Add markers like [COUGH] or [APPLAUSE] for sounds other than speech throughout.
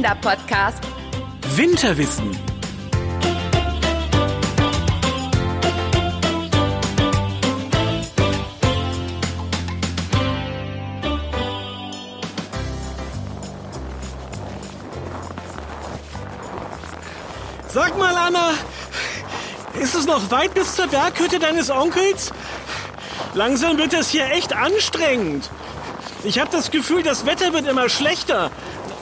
Kinderpodcast. Winterwissen. Sag mal, Anna, ist es noch weit bis zur Berghütte deines Onkels? Langsam wird es hier echt anstrengend. Ich habe das Gefühl, das Wetter wird immer schlechter.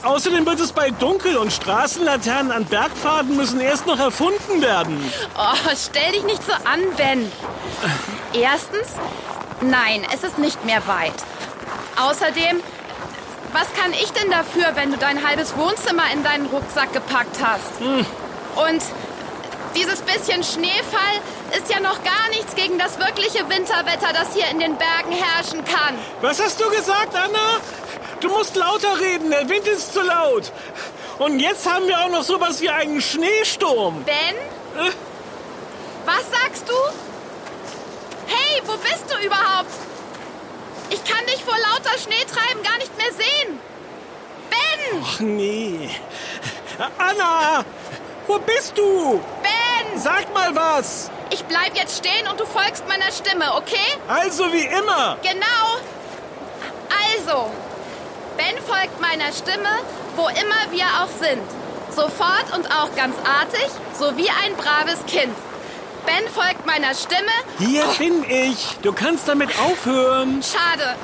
Außerdem wird es bald dunkel und Straßenlaternen an Bergpfaden müssen erst noch erfunden werden. Oh, stell dich nicht so an, Ben. Erstens, nein, es ist nicht mehr weit. Außerdem, was kann ich denn dafür, wenn du dein halbes Wohnzimmer in deinen Rucksack gepackt hast? Und dieses bisschen Schneefall ist ja noch gar nichts gegen das wirkliche Winterwetter, das hier in den Bergen herrschen kann. Was hast du gesagt, Anna? Du musst lauter reden, der Wind ist zu laut. Und jetzt haben wir auch noch sowas wie einen Schneesturm. Ben, Äh, was sagst du? Hey, wo bist du überhaupt? Ich kann dich vor lauter Schneetreiben gar nicht mehr sehen. Ben! Ach nee. Anna, wo bist du? Ben! Sag mal was. Ich bleib jetzt stehen und du folgst meiner Stimme, okay? Also wie immer. Genau. Also, Ben folgt meiner Stimme, wo immer wir auch sind. Sofort und auch ganz artig, so wie ein braves Kind. Ben folgt meiner Stimme. Hier bin ich. Du kannst damit aufhören. Schade.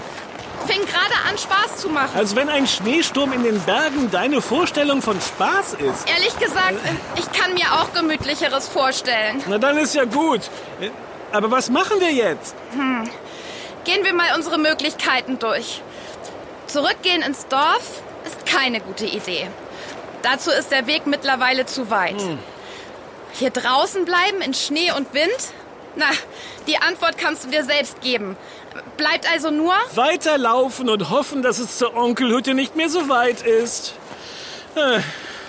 Fing gerade an, Spaß zu machen. Als wenn ein Schneesturm in den Bergen deine Vorstellung von Spaß ist. Ehrlich gesagt, ich kann mir auch Gemütlicheres vorstellen. Na dann ist ja gut. Aber was machen wir jetzt? Gehen wir mal unsere Möglichkeiten durch. Zurückgehen ins Dorf ist keine gute Idee. Dazu ist der Weg mittlerweile zu weit. Hier draußen bleiben in Schnee und Wind? Na, die Antwort kannst du dir selbst geben. Bleibt also nur, Weiterlaufen und hoffen, dass es zur Onkelhütte nicht mehr so weit ist. Äh,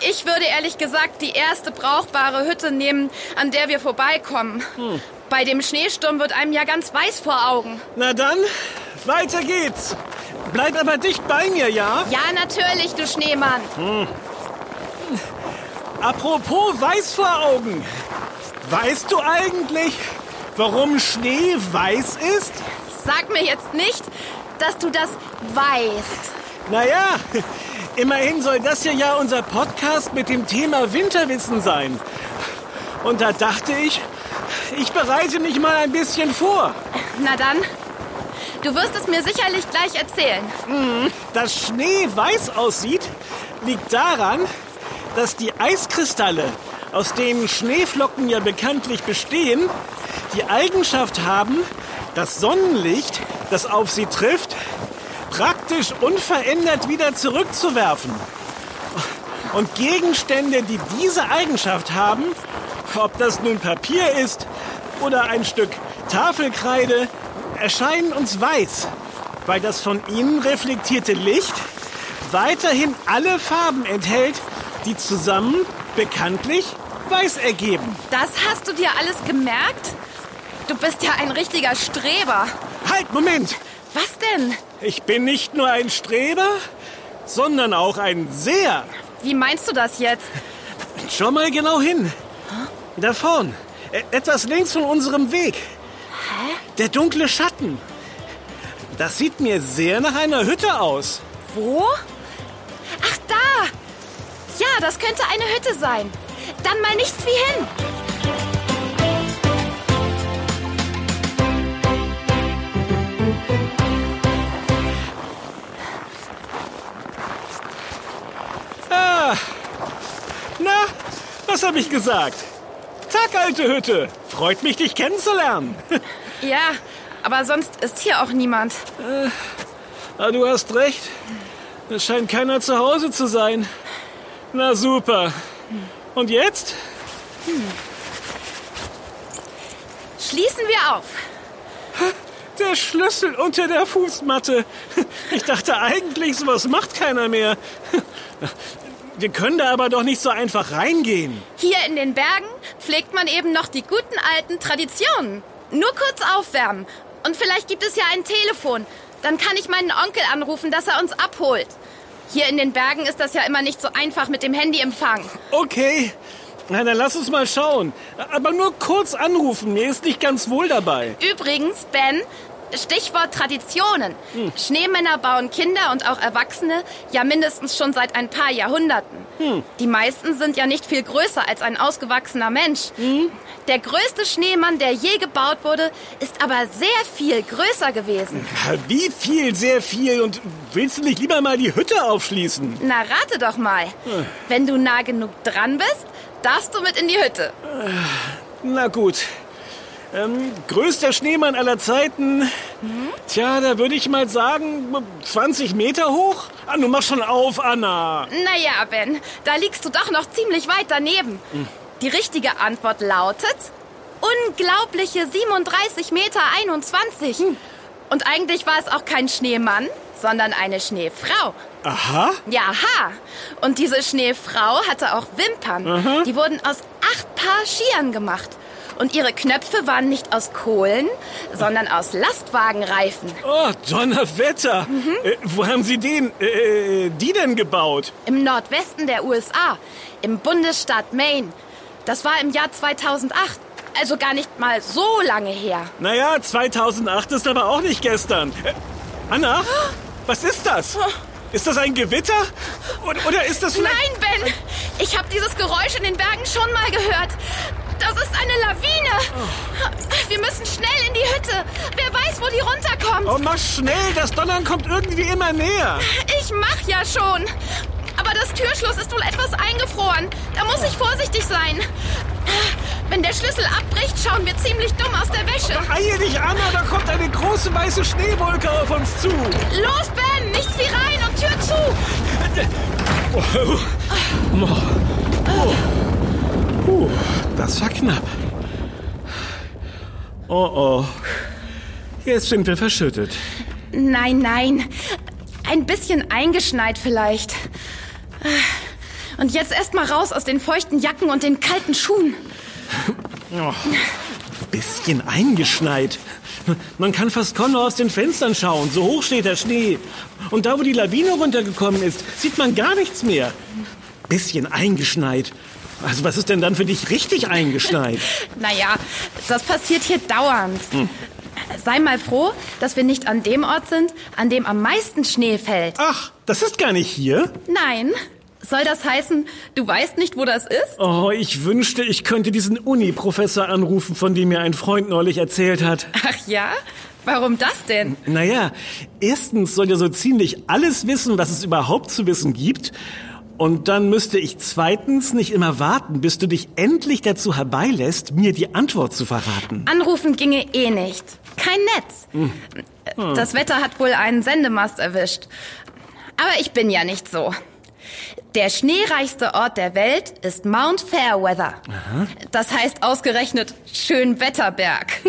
ich würde ehrlich gesagt die erste brauchbare Hütte nehmen, an der wir vorbeikommen. Bei dem Schneesturm wird einem ja ganz weiß vor Augen. Na dann, weiter geht's. Bleib aber dicht bei mir, ja? Ja, natürlich, du Schneemann. Apropos weiß vor Augen. Weißt du eigentlich, warum Schnee weiß ist? Sag mir jetzt nicht, dass du das weißt. Naja, immerhin soll das hier ja unser Podcast mit dem Thema Winterwissen sein. Und da dachte ich, ich bereite mich mal ein bisschen vor. Na dann, du wirst es mir sicherlich gleich erzählen. Dass Schnee weiß aussieht, liegt daran, dass die Eiskristalle, aus denen Schneeflocken ja bekanntlich bestehen, die Eigenschaft haben, das Sonnenlicht, das auf sie trifft, praktisch unverändert wieder zurückzuwerfen. Und Gegenstände, die diese Eigenschaft haben, ob das nun Papier ist oder ein Stück Tafelkreide, erscheinen uns weiß, weil das von ihnen reflektierte Licht weiterhin alle Farben enthält, die zusammen bekanntlich weiß ergeben. Das hast du dir alles gemerkt? Du bist ja ein richtiger Streber. Halt, Moment! Was denn? Ich bin nicht nur ein Streber, sondern auch ein Seher. Wie meinst du das jetzt? Schau mal genau hin. Da vorn, e- etwas links von unserem Weg. Der dunkle Schatten. Das sieht mir sehr nach einer Hütte aus. Wo? Ach, da! Ja, das könnte eine Hütte sein. Dann mal nichts wie hin. Ah, na, was habe ich gesagt? Tag, alte Hütte. Freut mich, dich kennenzulernen. [LAUGHS] Ja, aber sonst ist hier auch niemand. Ah, du hast recht. Es scheint keiner zu Hause zu sein. Na super. Und jetzt? Schließen wir auf. Der Schlüssel unter der Fußmatte. Ich dachte eigentlich, sowas macht keiner mehr. Wir können da aber doch nicht so einfach reingehen. Hier in den Bergen pflegt man eben noch die guten alten Traditionen. Nur kurz aufwärmen. Und vielleicht gibt es ja ein Telefon. Dann kann ich meinen Onkel anrufen, dass er uns abholt. Hier in den Bergen ist das ja immer nicht so einfach mit dem Handyempfang. Okay. Na, dann lass uns mal schauen. Aber nur kurz anrufen. Mir ist nicht ganz wohl dabei. Übrigens, Ben, Stichwort Traditionen. Hm. Schneemänner bauen Kinder und auch Erwachsene ja mindestens schon seit ein paar Jahrhunderten. Hm. Die meisten sind ja nicht viel größer als ein ausgewachsener Mensch. Hm. Der größte Schneemann, der je gebaut wurde, ist aber sehr viel größer gewesen. Wie viel, sehr viel? Und willst du nicht lieber mal die Hütte aufschließen? Na, rate doch mal. Hm. Wenn du nah genug dran bist, darfst du mit in die Hütte. Na gut. Ähm, größter Schneemann aller Zeiten. Mhm. Tja, da würde ich mal sagen, 20 Meter hoch. Ah, nun mach schon auf, Anna. Naja, Ben, da liegst du doch noch ziemlich weit daneben. Mhm. Die richtige Antwort lautet unglaubliche 37 Meter 21. Mhm. Und eigentlich war es auch kein Schneemann, sondern eine Schneefrau. Aha. Ja, aha. Und diese Schneefrau hatte auch Wimpern. Aha. Die wurden aus acht Paar Skiern gemacht. Und ihre Knöpfe waren nicht aus Kohlen, sondern aus Lastwagenreifen. Oh, Donnerwetter! Mhm. Äh, wo haben Sie den, äh, die denn gebaut? Im Nordwesten der USA, im Bundesstaat Maine. Das war im Jahr 2008. Also gar nicht mal so lange her. Naja, 2008 ist aber auch nicht gestern. Äh, Anna, was ist das? Ist das ein Gewitter? Oder ist das vielleicht... Nein, Ben! Ich habe dieses Geräusch in den Bergen schon mal gehört. Das ist eine Lawine. Oh. Wir müssen schnell in die Hütte. Wer weiß, wo die runterkommt. Oh, mach schnell. Das Donnern kommt irgendwie immer näher. Ich mach ja schon. Aber das Türschloss ist wohl etwas eingefroren. Da muss ich vorsichtig sein. Wenn der Schlüssel abbricht, schauen wir ziemlich dumm aus der Wäsche. Eile dich, Anna, da kommt eine große weiße Schneewolke auf uns zu. Los, Ben, nichts wie rein und Tür zu. Oh. Oh. Oh. Das war knapp. Oh oh. Jetzt sind wir verschüttet. Nein, nein. Ein bisschen eingeschneit vielleicht. Und jetzt erst mal raus aus den feuchten Jacken und den kalten Schuhen. Oh, bisschen eingeschneit. Man kann fast kaum noch aus den Fenstern schauen. So hoch steht der Schnee. Und da, wo die Lawine runtergekommen ist, sieht man gar nichts mehr. Bisschen eingeschneit. Also was ist denn dann für dich richtig eingeschneit? [LAUGHS] naja, das passiert hier dauernd. Hm. Sei mal froh, dass wir nicht an dem Ort sind, an dem am meisten Schnee fällt. Ach, das ist gar nicht hier? Nein. Soll das heißen, du weißt nicht, wo das ist? Oh, ich wünschte, ich könnte diesen Uni-Professor anrufen, von dem mir ein Freund neulich erzählt hat. Ach ja? Warum das denn? Naja, erstens soll er so ziemlich alles wissen, was es überhaupt zu wissen gibt. Und dann müsste ich zweitens nicht immer warten, bis du dich endlich dazu herbeilässt, mir die Antwort zu verraten. Anrufen ginge eh nicht. Kein Netz. Hm. Das Wetter hat wohl einen Sendemast erwischt. Aber ich bin ja nicht so. Der schneereichste Ort der Welt ist Mount Fairweather. Aha. Das heißt ausgerechnet Schönwetterberg. [LAUGHS]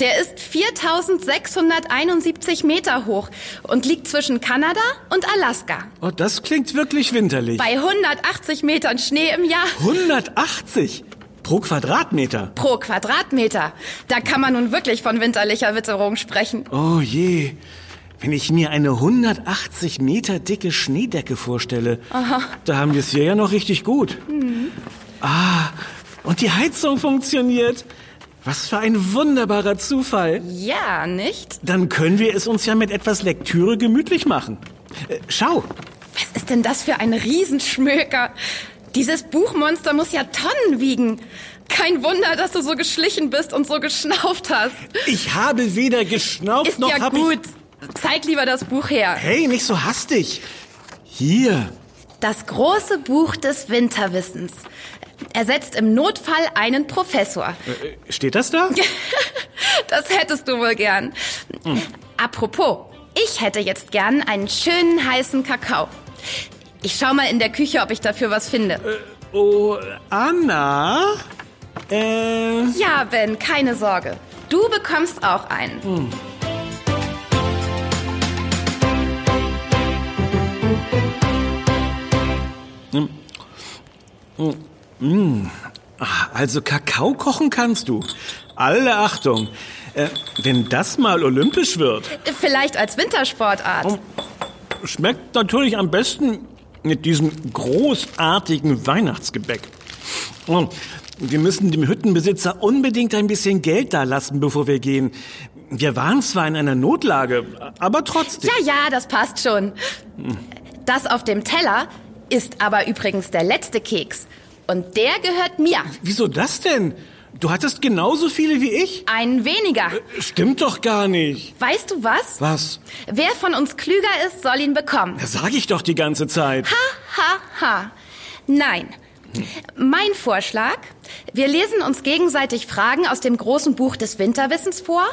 Der ist 4671 Meter hoch und liegt zwischen Kanada und Alaska. Oh, das klingt wirklich winterlich. Bei 180 Metern Schnee im Jahr. 180? Pro Quadratmeter? Pro Quadratmeter. Da kann man nun wirklich von winterlicher Witterung sprechen. Oh je. Wenn ich mir eine 180 Meter dicke Schneedecke vorstelle, Aha. da haben wir es hier ja noch richtig gut. Mhm. Ah, und die Heizung funktioniert. Was für ein wunderbarer Zufall. Ja, nicht? Dann können wir es uns ja mit etwas Lektüre gemütlich machen. Äh, schau. Was ist denn das für ein Riesenschmöker? Dieses Buchmonster muss ja Tonnen wiegen. Kein Wunder, dass du so geschlichen bist und so geschnauft hast. Ich habe weder geschnauft ist noch ja gut. Zeig lieber das Buch her. Hey, nicht so hastig. Hier. Das große Buch des Winterwissens ersetzt im Notfall einen Professor. Äh, steht das da? [LAUGHS] das hättest du wohl gern. Hm. Apropos, ich hätte jetzt gern einen schönen heißen Kakao. Ich schau mal in der Küche, ob ich dafür was finde. Äh, oh, Anna? Äh... Ja, Ben, keine Sorge. Du bekommst auch einen. Hm. Hm. Hm. Mmh. Also Kakao kochen kannst du. Alle Achtung. Äh, wenn das mal olympisch wird. Vielleicht als Wintersportart. Oh. Schmeckt natürlich am besten mit diesem großartigen Weihnachtsgebäck. Oh, wir müssen dem Hüttenbesitzer unbedingt ein bisschen Geld da lassen, bevor wir gehen. Wir waren zwar in einer Notlage, aber trotzdem. Ja, ja, das passt schon. Das auf dem Teller ist aber übrigens der letzte Keks. Und der gehört mir. Wieso das denn? Du hattest genauso viele wie ich? Einen weniger. Stimmt doch gar nicht. Weißt du was? Was? Wer von uns klüger ist, soll ihn bekommen. Das sag ich doch die ganze Zeit. Ha, ha, ha. Nein. Mein Vorschlag, wir lesen uns gegenseitig Fragen aus dem großen Buch des Winterwissens vor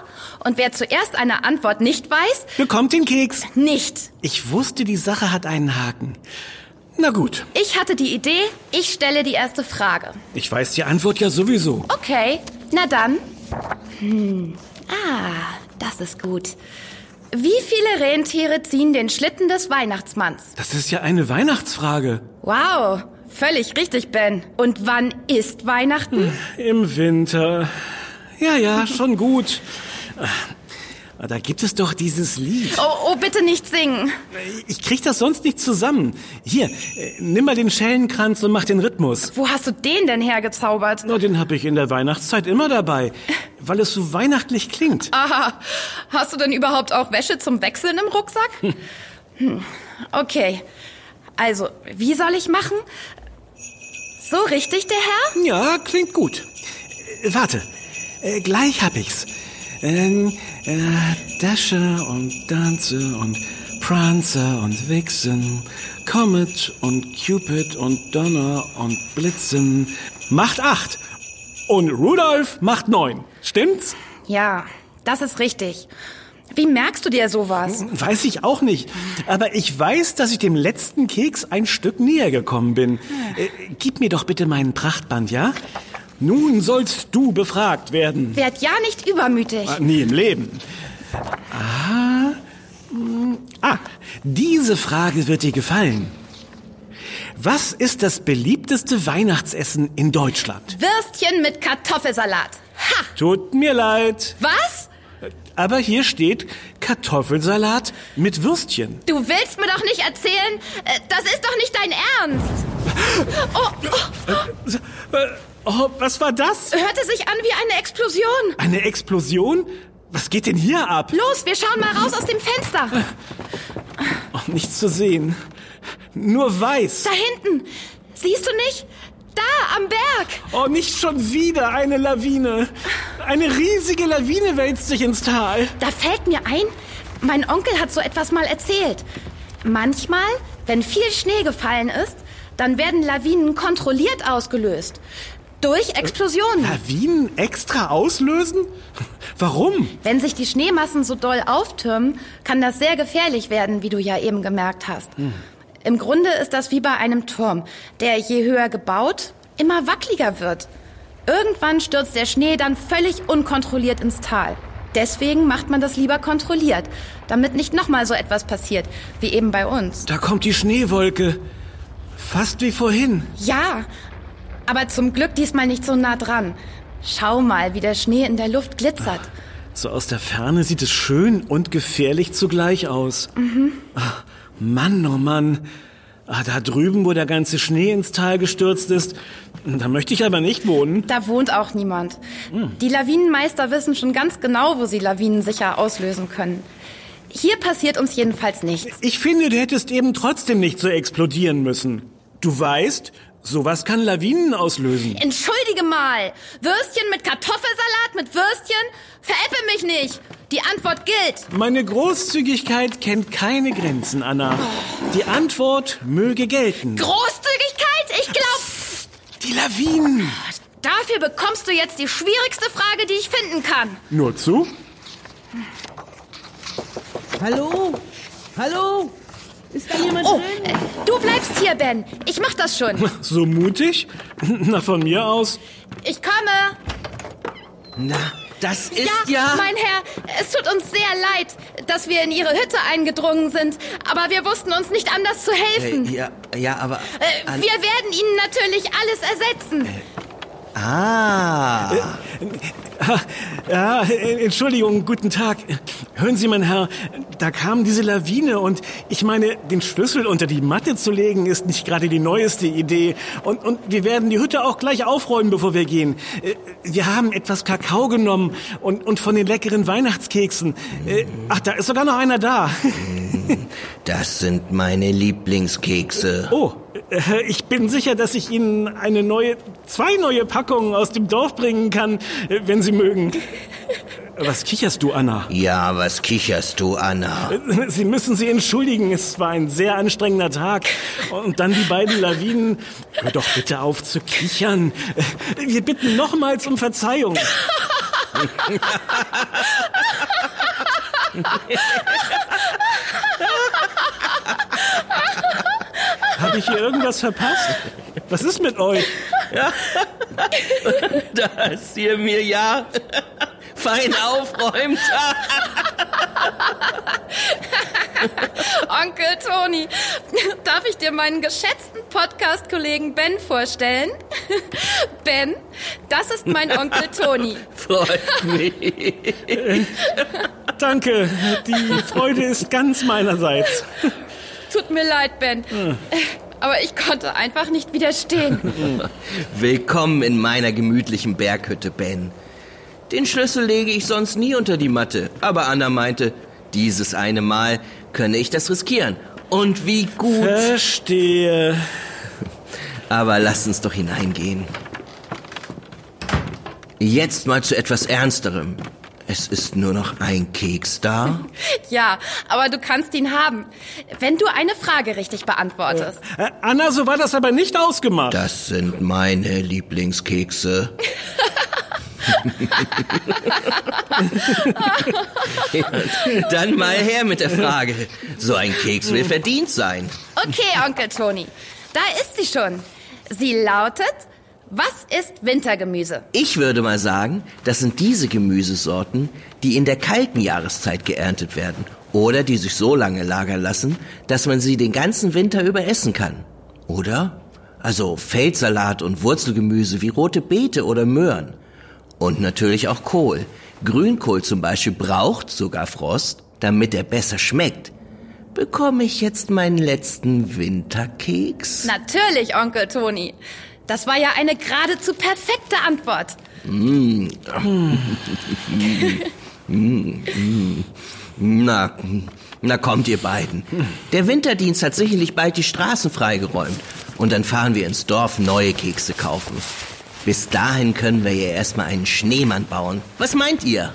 und wer zuerst eine Antwort nicht weiß, Bekommt den Keks. nicht. Ich wusste, die Sache hat einen Haken. Na gut, Ich hatte die Idee, ich stelle die erste Frage. ich weiß die Antwort ja sowieso. Okay, na dann. Hm. Ah, das ist gut. Wie viele Rentiere ziehen den Schlitten des Weihnachtsmanns? Das ist ja eine Weihnachtsfrage. Wow, völlig richtig, Ben. Und wann ist Weihnachten? Im Winter. Ja, ja, schon gut. Ah, Da gibt es doch dieses Lied. Oh, oh, bitte nicht singen. Ich krieg das sonst nicht zusammen. Hier, äh, nimm mal den Schellenkranz und mach den Rhythmus. Wo hast du den denn hergezaubert? Na, den habe ich in der Weihnachtszeit immer dabei, weil es so weihnachtlich klingt. Aha, hast du denn überhaupt auch Wäsche zum Wechseln im Rucksack? Hm. Okay, also, wie soll ich machen? So richtig, der Herr? Ja, klingt gut. Äh, Warte, äh, gleich hab ich's. Ähm, äh, Dasche und Danze und Prancer und Vixen, Comet und Cupid und Donner und Blitzen macht acht. Und Rudolph macht neun. Stimmt's? Ja, das ist richtig. Wie merkst du dir sowas? Weiß ich auch nicht. Aber ich weiß, dass ich dem letzten Keks ein Stück näher gekommen bin. Äh, gib mir doch bitte meinen Prachtband, ja? Nun sollst du befragt werden. Werd ja nicht übermütig. Ah, Nie im Leben. Ah, mm, ah, diese Frage wird dir gefallen. Was ist das beliebteste Weihnachtsessen in Deutschland? Würstchen mit Kartoffelsalat. Ha! Tut mir leid, Was? aber hier steht Kartoffelsalat mit Würstchen. Du willst mir doch nicht erzählen, äh, das ist doch nicht dein Ernst. [LAUGHS] Oh, oh, was war das? hörte sich an wie eine Explosion. Eine Explosion? Was geht denn hier ab? Los, wir schauen mal raus aus dem Fenster. Oh, nichts zu sehen. Nur weiß. Da hinten. Siehst du nicht? Da, am Berg. Oh, nicht schon wieder eine Lawine. Eine riesige Lawine wälzt sich ins Tal. Da fällt mir ein, mein Onkel hat so etwas mal erzählt. Manchmal, wenn viel Schnee gefallen ist, dann werden Lawinen kontrolliert ausgelöst. Durch Explosionen. Lawinen extra auslösen? [LAUGHS] Warum? Wenn sich die Schneemassen so doll auftürmen, kann das sehr gefährlich werden, wie du ja eben gemerkt hast. Im Grunde ist das wie bei einem Turm, der je höher gebaut, immer wackeliger wird. Irgendwann stürzt der Schnee dann völlig unkontrolliert ins Tal. Deswegen macht man das lieber kontrolliert, damit nicht nochmal so etwas passiert, wie eben bei uns. Da kommt die Schneewolke. Fast wie vorhin. Ja, aber zum Glück diesmal nicht so nah dran. Schau mal, wie der Schnee in der Luft glitzert. So aus der Ferne sieht es schön und gefährlich zugleich aus. Ach, Mann, oh Mann. Ah, da drüben, wo der ganze Schnee ins Tal gestürzt ist, da möchte ich aber nicht wohnen. Da wohnt auch niemand. Die Lawinenmeister wissen schon ganz genau, wo sie Lawinen sicher auslösen können. Hier passiert uns jedenfalls nichts. Ich finde, du hättest eben trotzdem nicht so explodieren müssen. Du weißt, sowas kann Lawinen auslösen. Entschuldige mal. Würstchen mit Kartoffelsalat mit Würstchen? Veräpple mich nicht. Die Antwort gilt. Meine Großzügigkeit kennt keine Grenzen, Anna. Die Antwort möge gelten. Großzügigkeit? Ich glaub, Die Lawinen. dafür bekommst du jetzt die schwierigste Frage, die ich finden kann. Nur zu? Hallo? Hallo? Ist da jemand Oh, drin? äh, du bleibst hier, Ben. Ich mach das schon. [LAUGHS] So mutig? Na, von mir aus. Ich komme. Na, das ist ja... mein Herr, es tut uns sehr leid, dass wir in Ihre Hütte eingedrungen sind, aber wir wussten uns nicht anders zu helfen. Äh, ja, ja, aber... Äh, wir werden Ihnen natürlich alles ersetzen. ah. Ja, äh, Entschuldigung, guten Tag. Hören Sie, mein Herr, da kam diese Lawine und ich meine, den Schlüssel unter die Matte zu legen ist nicht gerade die neueste Idee. Und, und wir werden die Hütte auch gleich aufräumen, bevor wir gehen. Äh, Wir haben etwas Kakao genommen und, und von den leckeren Weihnachtskeksen. Äh, Ach, da ist sogar noch einer da. Das sind meine Lieblingskekse. Oh, ich bin sicher, dass ich Ihnen eine neue, zwei neue Packungen aus dem Dorf bringen kann, äh, wenn Sie mögen. [LAUGHS] Was kicherst du, Anna? Ja, was kicherst du, Anna? Sie müssen Sie entschuldigen, es war ein sehr anstrengender Tag. Und dann die beiden Lawinen. Hör doch bitte auf zu kichern. Wir bitten nochmals um Verzeihung. [LAUGHS] Habe ich hier irgendwas verpasst? Was ist mit euch? [LAUGHS] Dass ihr mir ja [LAUGHS] fein aufräumt. [LAUGHS] Onkel Toni, darf ich dir meinen geschätzten Podcast-Kollegen Ben vorstellen? Ben, das ist mein Onkel Toni. Freut mich. Danke, die Freude ist ganz meinerseits. Tut mir leid, Ben. Aber ich konnte einfach nicht widerstehen. [LAUGHS] Willkommen in meiner gemütlichen Berghütte, Ben. Den Schlüssel lege ich sonst nie unter die Matte. Aber Anna meinte, dieses eine Mal könne ich das riskieren. Und wie gut. Verstehe. [LAUGHS] Aber lasst uns doch hineingehen. Jetzt mal zu etwas Ernsterem. Es ist nur noch ein Keks da. [LAUGHS] Ja, aber du kannst ihn haben, wenn du eine Frage richtig beantwortest. Äh, Anna, so war das aber nicht ausgemacht. Das sind meine Lieblingskekse. [LAUGHS] [LAUGHS] Dann mal her mit der Frage. So ein Keks will verdient sein. Okay, Onkel Toni, da ist sie schon. Sie lautet, was ist Wintergemüse? Ich würde mal sagen, das sind diese Gemüsesorten, die in der kalten Jahreszeit geerntet werden oder die sich so lange lagern lassen, dass man sie den ganzen Winter über essen kann. Oder? Also Feldsalat und Wurzelgemüse wie rote Beete oder Möhren. Und natürlich auch Kohl. Grünkohl zum Beispiel braucht sogar Frost, damit er besser schmeckt. Bekomme ich jetzt meinen letzten Winterkeks? Natürlich, Onkel Toni. Das war ja eine geradezu perfekte Antwort. [LAUGHS] Na, na kommt ihr beiden. Der Winterdienst hat sicherlich bald die Straßen freigeräumt. Und dann fahren wir ins Dorf neue Kekse kaufen. Bis dahin können wir ja erstmal einen Schneemann bauen. Was meint ihr?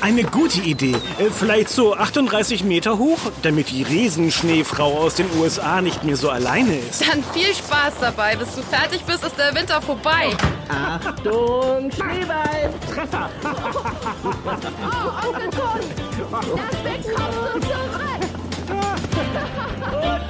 Eine gute Idee. Äh, Vielleicht so 38 Meter hoch, damit die Riesenschneefrau aus den USA nicht mehr so alleine ist. Dann viel Spaß dabei. Bis du fertig bist, ist der Winter vorbei. Achtung, Schneeball! [LAUGHS] Oh, Onkel Toni, das bekommst du zurück. [LAUGHS]